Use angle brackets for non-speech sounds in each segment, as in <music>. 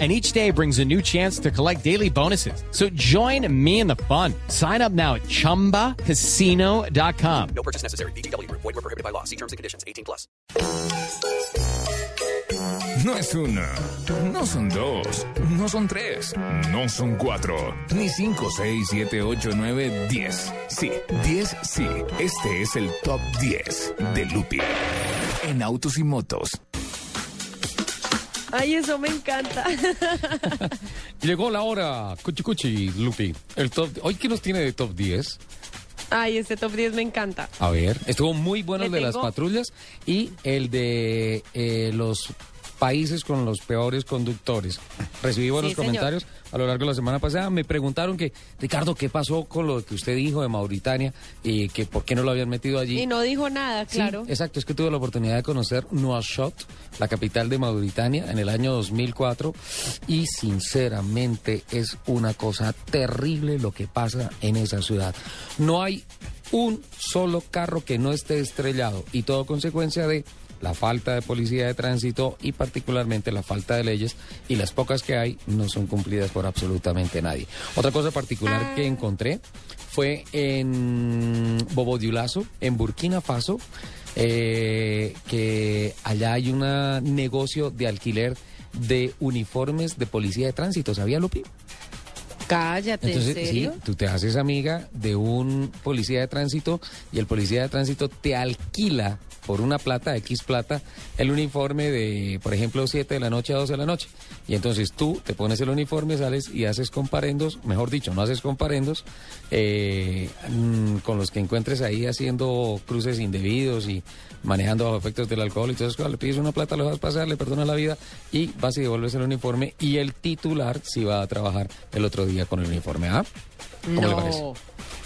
and each day brings a new chance to collect daily bonuses. So join me in the fun. Sign up now at ChumbaCasino.com. No purchase necessary. BGW. Void were prohibited by law. See terms and conditions. 18 plus. No es una, no son dos, no son tres, no son cuatro, ni cinco, seis, siete, ocho, nueve, diez. Sí, diez, sí. Este es el top 10 de Lupi en autos y motos. Ay, eso me encanta. <laughs> Llegó la hora, Cuchi Cuchi, Lupi. El top, ¿Hoy qué nos tiene de top 10? Ay, este top 10 me encanta. A ver, estuvo muy bueno el de las patrullas y el de eh, los países con los peores conductores. Recibí buenos Sí, señor. comentarios a lo largo de la semana pasada. Me preguntaron que, Ricardo, ¿qué pasó con lo que usted dijo de Mauritania y que por qué no lo habían metido allí? Y no dijo nada, Sí, claro. exacto, es que tuve la oportunidad de conocer Nouakchott, la capital de Mauritania, en el año 2004 y sinceramente es una cosa terrible lo que pasa en esa ciudad. No hay un solo carro que no esté estrellado y todo consecuencia de la falta de policía de tránsito y particularmente la falta de leyes y las pocas que hay no son cumplidas por absolutamente nadie. Otra cosa particular que encontré fue en Bobodiulazo, en Burkina Faso, eh, que allá hay un negocio de alquiler de uniformes de policía de tránsito, ¿sabía Lupi? Cállate, Entonces, ¿en serio? sí, tú te haces amiga de un policía de tránsito y el policía de tránsito te alquila por una plata, X plata, el uniforme de, por ejemplo, 7 de la noche a 12 de la noche. Y entonces tú te pones el uniforme, sales y haces comparendos, mejor dicho, no haces comparendos eh, mm, con los que encuentres ahí haciendo cruces indebidos y manejando bajo efectos del alcohol. Y entonces, le pides una plata, lo vas a pasar, le perdonas la vida y vas y devuelves el uniforme y el titular sí va a trabajar el otro día con el uniforme. ¿Ah? ¿Cómo le No. parece?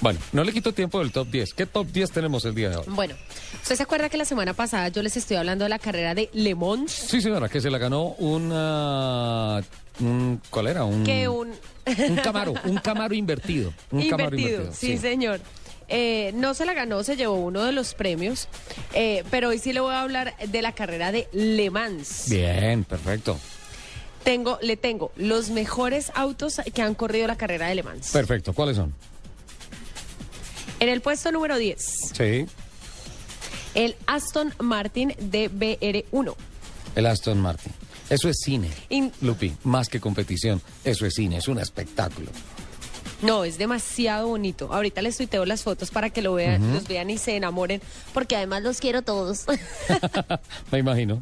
Bueno, no le quito tiempo del top 10. ¿Qué top 10 tenemos el día de hoy? Bueno, ¿usted se acuerda que la semana pasada yo les estoy hablando de la carrera de Le Mans? Sí, señora, que se la ganó una... Un, ¿Cuál era? Un, Que un... un Camaro, un Camaro invertido. Un Camaro invertido, invertido. sí, señor. Eh, no se la ganó, se llevó uno de los premios, eh, pero hoy sí le voy a hablar de la carrera de Le Mans. Bien, perfecto. Tengo, le tengo los mejores autos que han corrido la carrera de Le Mans. Perfecto. ¿Cuáles son? En el puesto número 10, Sí. el Aston Martin DBR1. El Aston Martin. Eso es cine. In- Lupi, más que competición. Eso es cine, es un espectáculo. No, es demasiado bonito. Ahorita les tuiteo las fotos para que lo vean, los vean y se enamoren, porque además los quiero todos. <laughs> Me imagino.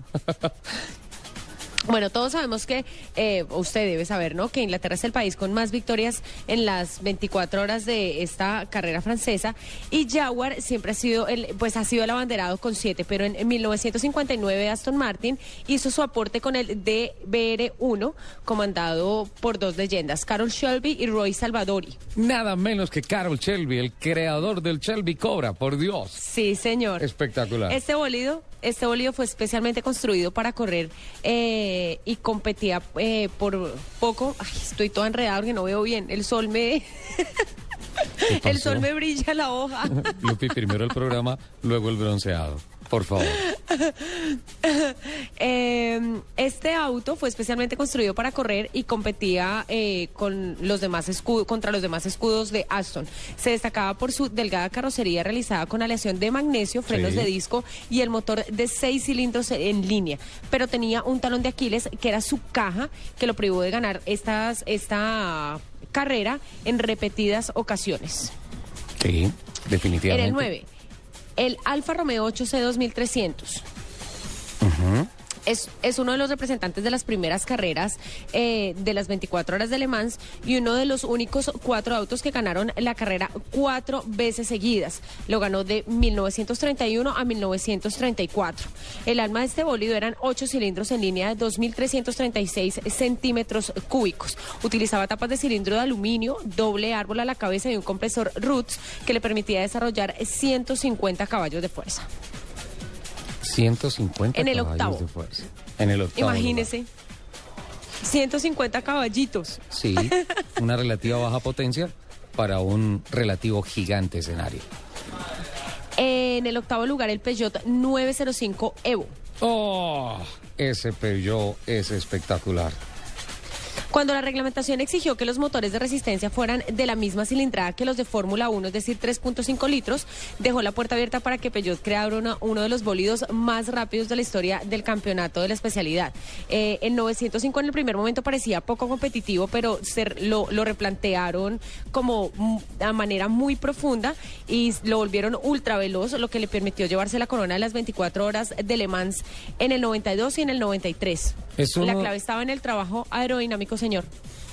Bueno, todos sabemos que, eh, usted debe saber, ¿no? Que Inglaterra es el país con más victorias en las 24 horas de esta carrera francesa y Jaguar siempre ha sido, el, pues ha sido el abanderado con siete, pero en, en 1959 Aston Martin hizo su aporte con el DBR1, comandado por dos leyendas, Carol Shelby y Roy Salvadori. Nada menos que Carol Shelby, el creador del Shelby Cobra, por Dios. Sí, señor. Espectacular. Este bólido, este bólido fue especialmente construido para correr eh, y competía eh, por poco. Ay, estoy toda enredada porque no veo bien. El sol me, <laughs> el sol me brilla la hoja. <laughs> Lupi, primero el programa, luego el bronceado. Por favor. <laughs> Eh, este auto fue especialmente construido para correr y competía eh, con los demás escudos, contra los demás escudos de Aston. Se destacaba por su delgada carrocería realizada con aleación de magnesio, frenos Sí. de disco y el motor de seis cilindros en línea. Pero tenía un talón de Aquiles que era su caja que lo privó de ganar estas, esta carrera en repetidas ocasiones. Sí, En definitivamente. el 9, el Alfa Romeo 8C 2300. Es, uno de los representantes de las primeras carreras eh, de las 24 horas de Le Mans y uno de los únicos cuatro autos que ganaron la carrera cuatro veces seguidas. Lo ganó de 1931 a 1934. El alma de este bólido eran ocho cilindros en línea de 2.336 centímetros cúbicos. Utilizaba tapas de cilindro de aluminio, doble árbol a la cabeza y un compresor Roots que le permitía desarrollar 150 caballos de fuerza. 150 En el caballos octavo. de fuerza. En el octavo. Imagínese. 150 caballitos. lugar. Sí, <laughs> una relativa baja potencia para un relativo gigante escenario. En el octavo lugar, el Peugeot 905 Evo. ¡Oh! Ese Peugeot es espectacular. Cuando la reglamentación exigió que los motores de resistencia fueran de la misma cilindrada que los de Fórmula 1, es decir, 3.5 litros, dejó la puerta abierta para que Peugeot creara una- uno de los bólidos más rápidos de la historia del campeonato de la especialidad. Eh, el 905 en el primer momento parecía poco competitivo, pero se, lo, lo replantearon como mm, a manera muy profunda y lo volvieron ultra veloz, lo que le permitió llevarse la corona de las 24 horas de Le Mans en el 92 y en el 93. Es La uno- clave estaba en el trabajo aerodinámico, señor.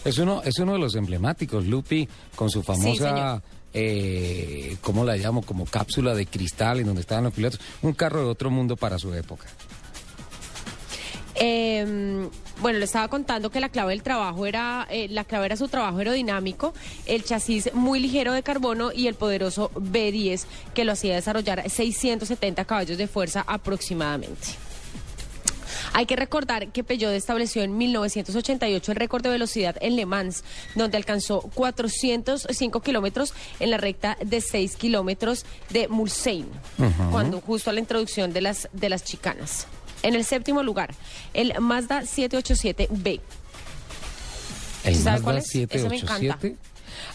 Es uno, es uno de los emblemáticos, Lupi, con su famosa, eh, ¿cómo la llamo? Como cápsula de cristal en donde estaban los pilotos. Un carro de otro mundo para su época. Eh, bueno, le estaba contando que la clave del trabajo era, eh, la clave era su trabajo aerodinámico, el chasis muy ligero de carbono y el poderoso B10 que lo hacía desarrollar 670 caballos de fuerza aproximadamente. Hay que recordar que Peugeot estableció en 1988 el récord de velocidad en Le Mans, donde alcanzó 405 kilómetros en la recta de 6 kilómetros de Mulsanne, cuando justo a la introducción de las, de las chicanas. En el séptimo lugar, el Mazda 787B. El ¿Sí sabe Mazda cuál es? Ese me 787.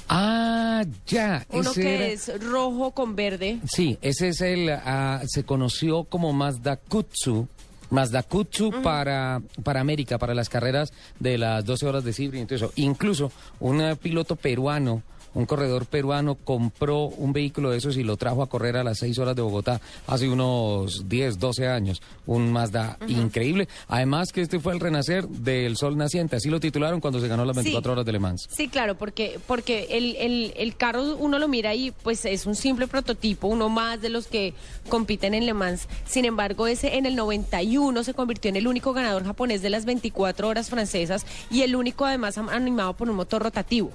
Ah, ya. Uno ese que era- es rojo con verde. Sí, ese es el, ah, se conoció como Mazda Kutsu. Mazda Kutsu para, para América, para las carreras de las 12 horas de todo eso. Incluso un eh, piloto peruano, un corredor peruano compró un vehículo de esos y lo trajo a correr a las 6 horas de Bogotá hace unos 10, 12 años. Un Mazda increíble. Además que este fue el renacer del sol naciente. Así lo titularon cuando se ganó las Sí. 24 horas de Le Mans. Sí, claro, porque, porque el, el, el carro uno lo mira y pues es un simple prototipo, uno más de los que compiten en Le Mans. Sin embargo, ese en el 91 se convirtió en el único ganador japonés de las 24 horas francesas y el único además animado por un motor rotativo.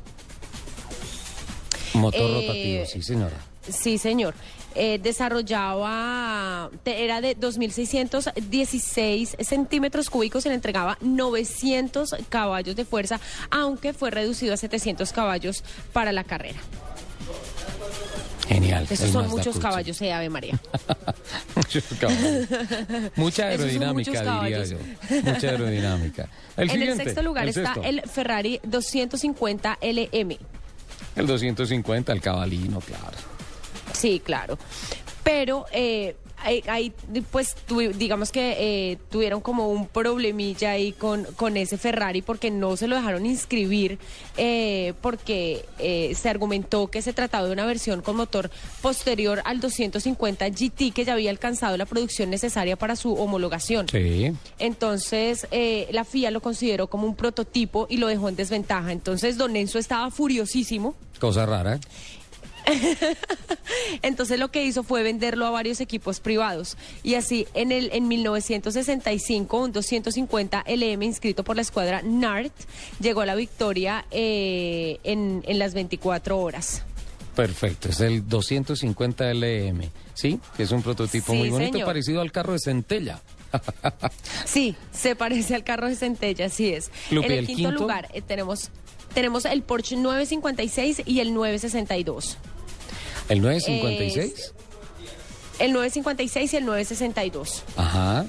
Motor Eh, rotativo, sí señora. Sí, señor. Eh, desarrollaba, era de 2.616 centímetros cúbicos, se le entregaba 900 caballos de fuerza, aunque fue reducido a 700 caballos para la carrera. Genial. Esos son muchos caballos, eh, Ave María. <laughs> Muchos caballos. Mucha aerodinámica, diría yo. Mucha aerodinámica. <laughs> El en el sexto lugar el está sexto. el Ferrari 250 LM. El 250, el cabalino, claro. Sí, claro. Pero eh, ahí, pues tuvi- digamos que eh, tuvieron como un problemilla ahí con, con ese Ferrari porque no se lo dejaron inscribir eh, porque eh, se argumentó que se trataba de una versión con motor posterior al 250 GT que ya había alcanzado la producción necesaria para su homologación. Sí. Entonces, eh, la FIA lo consideró como un prototipo y lo dejó en desventaja. Entonces, Don Enzo estaba furiosísimo. Cosa rara. <laughs> Entonces, lo que hizo fue venderlo a varios equipos privados. Y así, en, el, en 1965, un 250 LM inscrito por la escuadra NART llegó a la victoria eh, en, en las 24 horas. Perfecto. Es el 250 LM. ¿Sí? Que es un prototipo Sí, muy bonito, señor. parecido al carro de Centella. <laughs> Sí, se parece al carro de Centella, así es. En el, ¿el quinto, quinto? lugar eh, tenemos, tenemos el Porsche 956 y el 962. El 956. El 956 y el 962. Ajá.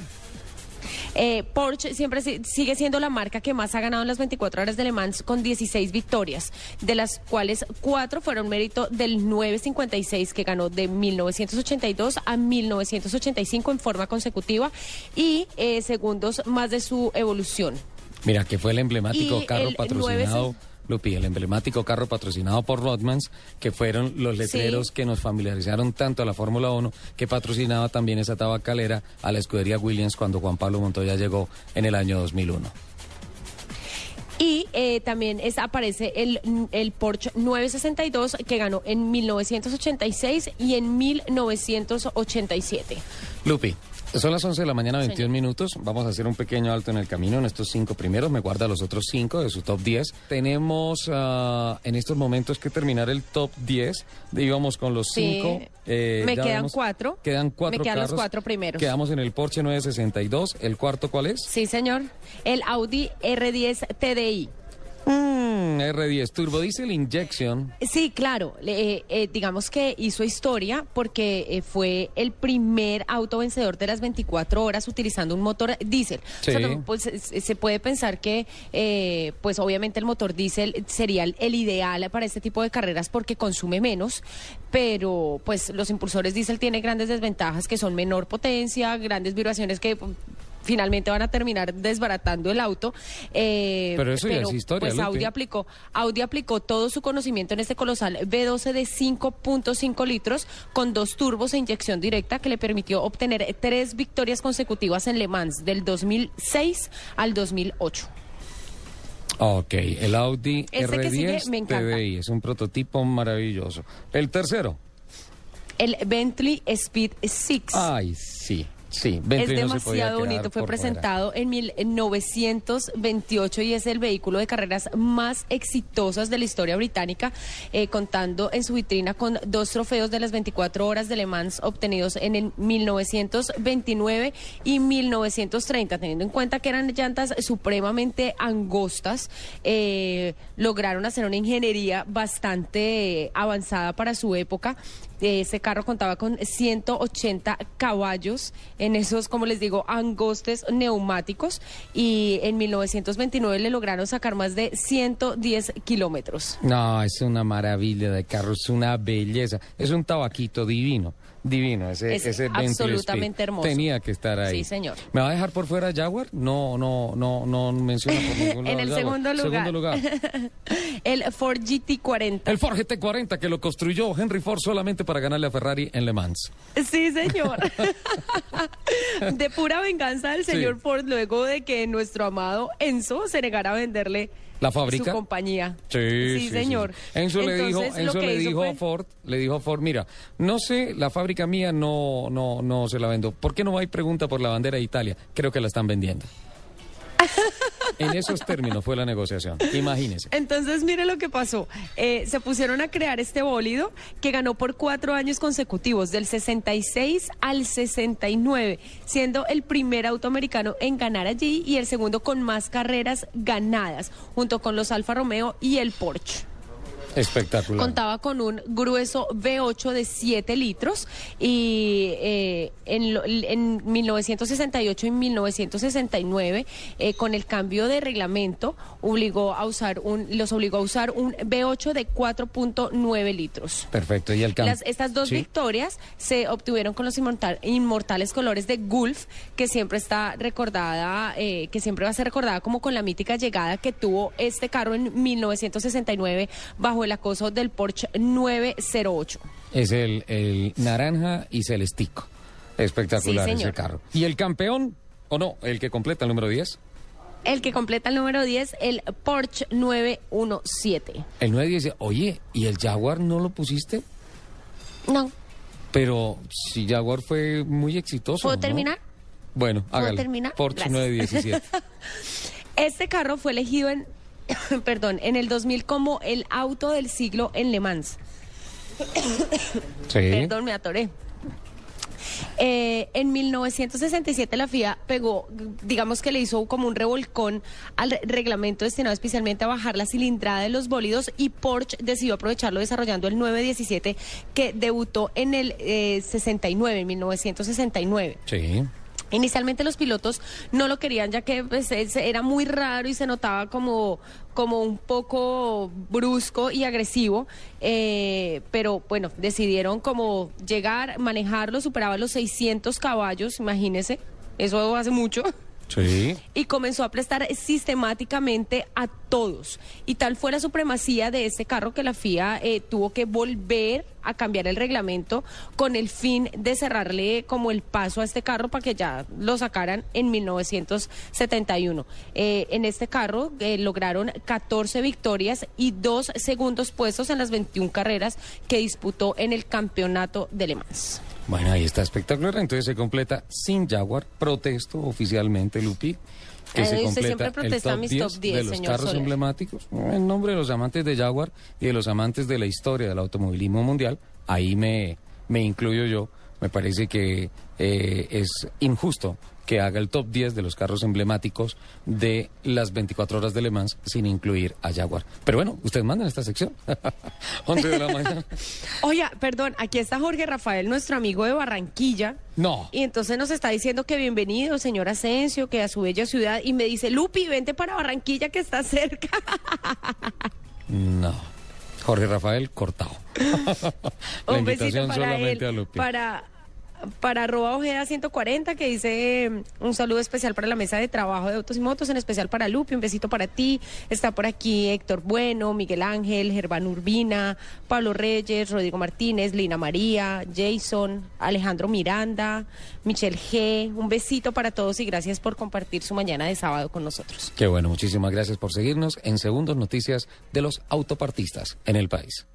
Eh, Porsche siempre si- sigue siendo la marca que más ha ganado en las 24 horas de Le Mans con 16 victorias, de las cuales cuatro fueron mérito del 956 que ganó de 1982 a 1985 en forma consecutiva y eh, segundos más de su evolución. Mira, que fue el emblemático Y carro el patrocinado, 9 Lupi, el emblemático carro patrocinado por Rodmans, que fueron los letreros Sí. que nos familiarizaron tanto a la Fórmula 1, que patrocinaba también esa tabacalera a la escudería Williams cuando Juan Pablo Montoya llegó en el año 2001. Y eh, también es, aparece el, el Porsche 962 que ganó en 1986 y en 1987. Lupi, Son las 11 de la mañana, 21 Señor. minutos. Vamos a hacer un pequeño alto en el camino en estos cinco primeros. Me guarda los otros cinco de su top 10. Tenemos ah, en estos momentos que terminar el top 10. Íbamos con los Sí. cinco. eh, Me quedan vemos- cuatro. Quedan cuatro Me quedan los cuatro primeros. Quedamos en el Porsche 962. ¿El cuarto cuál es? Sí, señor. El Audi R10 TDI. Mm, R10 Turbo Diesel Injection. Sí, claro. Eh, eh, digamos que hizo historia porque eh, fue el primer auto vencedor de las 24 horas utilizando un motor diésel. Sí. O sea, no, pues, se puede pensar que, pues obviamente el motor diésel sería el, ideal para este tipo de carreras porque consume menos, pero pues los impulsores diésel tienen grandes desventajas que son menor potencia, grandes vibraciones que finalmente van a terminar desbaratando el auto. eh, Pero eso ya es historia, Pues. Audi aplicó, Audi aplicó todo su conocimiento en este colosal B12 de 5.5 litros con dos turbos e inyección directa que le permitió obtener tres victorias consecutivas en Le Mans del 2006 al 2008. Ok, el Audi Este que sigue R10 me encanta. TDI. Es un prototipo maravilloso. El tercero. El Bentley Speed 6. Ay, sí, sí. es Bentley no se podía demasiado bonito. Fue por fuera. presentado en 1928 y es el vehículo de carreras más exitosas de la historia británica, eh, contando en su vitrina con dos trofeos de las 24 horas de Le Mans obtenidos en el 1929 y 1930. Teniendo en cuenta que eran llantas supremamente angostas, eh, lograron hacer una ingeniería bastante avanzada para su época. Ese carro contaba con 180 caballos en esos, como les digo, angostes neumáticos y en 1929 le lograron sacar más de 110 kilómetros. No, es una maravilla de carro, es una belleza. Es un tabaquito divino, divino. Ese, Es ese absolutamente hermoso. Tenía que estar ahí. Sí, señor. ¿Me va a dejar por fuera Jaguar? No, no, no, no menciona por <laughs> ningún En el Jaguar. segundo lugar. Segundo lugar. <laughs> El Ford GT40. El Ford GT40 que lo construyó Henry Ford solamente para ganarle a Ferrari en Le Mans. Sí, señor. <laughs> de pura venganza del Sí. señor Ford luego de que nuestro amado Enzo se negara a venderle ¿La fábrica? su compañía. Sí, sí, señor. Enzo le dijo, Entonces, Enzo le dijo fue- a Ford, le dijo a Ford, mira, no sé, la fábrica mía no, no, no se la vendo. ¿Por qué no hay pregunta por la bandera de Italia? Creo que la están vendiendo. <laughs> en esos términos fue la negociación. Imagínese. Entonces, mire lo que pasó. Eh, se pusieron a crear este bólido que ganó por cuatro años consecutivos, del 66 al 69, siendo el primer auto americano en ganar allí y el segundo con más carreras ganadas, junto con los Alfa Romeo y el Porsche. Espectacular. Contaba con un grueso V8 de 7 litros y eh, en, en 1968 y 1969, eh, con el cambio de reglamento, obligó a usar un, los obligó a usar un V8 de 4.9 litros. Perfecto. Y el cambio. Estas dos victorias se obtuvieron con los inmortal- inmortales colores de Gulf, que siempre está recordada, eh, que siempre va a ser recordada como con la mítica llegada que tuvo este carro en 1969 bajo el acoso del Porsche 908. Es el, el naranja y celestico. Espectacular Sí, ese carro. ¿Y el campeón? ¿O no? ¿El que completa el número 10? El que completa el número 10, el Porsche 917. El 9 dice, oye, ¿y el Jaguar no lo pusiste? No, Pero si Jaguar fue muy exitoso. ¿Puedo ¿no? terminar? Bueno, ¿Puedo hágale. terminar? Porsche Gracias. 917. <laughs> Este carro fue elegido en, <coughs> perdón, en el 2000 como el auto del siglo en Le Mans. sí. Perdón, me atoré. Eh, en 1967 la FIA pegó, digamos que le hizo como un revolcón al re- reglamento destinado especialmente a bajar la cilindrada de los bólidos y Porsche decidió aprovecharlo desarrollando el 917 que debutó en el eh, 69, en 1969. Sí. Inicialmente los pilotos no lo querían ya que pues, es- era muy raro y se notaba como, como un poco brusco y agresivo, eh, pero bueno, decidieron como llegar, manejarlo, superaba los 600 caballos, imagínense, eso hace mucho. Sí. Y comenzó a prestar sistemáticamente a todos. Y tal fue la supremacía de este carro que la FIA eh, tuvo que volver a cambiar el reglamento con el fin de cerrarle como el paso a este carro para que ya lo sacaran en 1971. Eh, en este carro eh, lograron 14 victorias y dos segundos puestos en las 21 carreras que disputó en el campeonato de Le Mans. Bueno, ahí está espectacular. Entonces se completa sin Jaguar. Protesto oficialmente, Lupi. Que se usted completa siempre protesta el top mis 10 top 10, de los carros Soler. emblemáticos. En nombre de los amantes de Jaguar y de los amantes de la historia del automovilismo mundial, ahí me, me incluyo yo. Me parece que eh, es injusto que haga el top 10 de los carros emblemáticos de las 24 horas de Le Mans sin incluir a Jaguar. Pero bueno, ustedes mandan esta sección. <laughs> 11 de la mañana. <laughs> Oiga, perdón, aquí está Jorge Rafael, nuestro amigo de Barranquilla. No. Y entonces nos está diciendo que bienvenido, señor Asensio, que a su bella ciudad. Y me dice, Lupi, vente para Barranquilla que está cerca. <laughs> No. Jorge Rafael cortado. La Un besito invitación para solamente él. a Lupi. Para, para arroba Ojeda 140 que dice eh, un saludo especial para la mesa de trabajo de autos y motos, en especial para Lupi, un besito para ti. Está por aquí Héctor Bueno, Miguel Ángel, Germán Urbina, Pablo Reyes, Rodrigo Martínez, Lina María, Jason, Alejandro Miranda, Michelle G. Un besito para todos y gracias por compartir su mañana de sábado con nosotros. Qué bueno, muchísimas gracias por seguirnos en Segundos Noticias de los Autopartistas en el país.